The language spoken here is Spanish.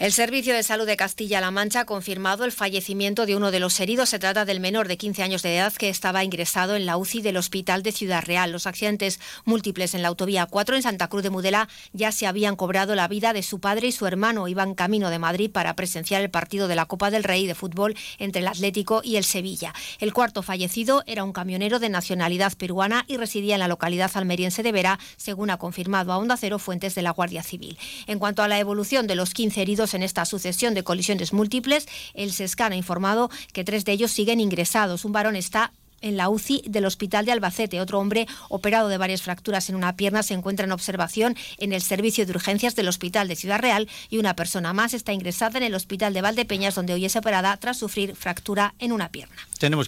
El Servicio de Salud de Castilla-La Mancha ha confirmado el fallecimiento de uno de los heridos. Se trata del menor de 15 años de edad que estaba ingresado en la UCI del Hospital de Ciudad Real. Los accidentes múltiples en la autovía 4 en Santa Cruz de Mudela ya se habían cobrado la vida de su padre y su hermano. Iban camino de Madrid para presenciar el partido de la Copa del Rey de fútbol entre el Atlético y el Sevilla. El cuarto fallecido era un camionero de nacionalidad peruana y residía en la localidad almeriense de Vera, según ha confirmado a Onda Cero fuentes de la Guardia Civil. En cuanto a la evolución de los 15 heridos en esta sucesión de colisiones múltiples. El SESCAN ha informado que tres de ellos siguen ingresados. Un varón está en la UCI del Hospital de Albacete. Otro hombre operado de varias fracturas en una pierna se encuentra en observación en el servicio de urgencias del Hospital de Ciudad Real y una persona más está ingresada en el Hospital de Valdepeñas donde hoy es operada tras sufrir fractura en una pierna. Tenemos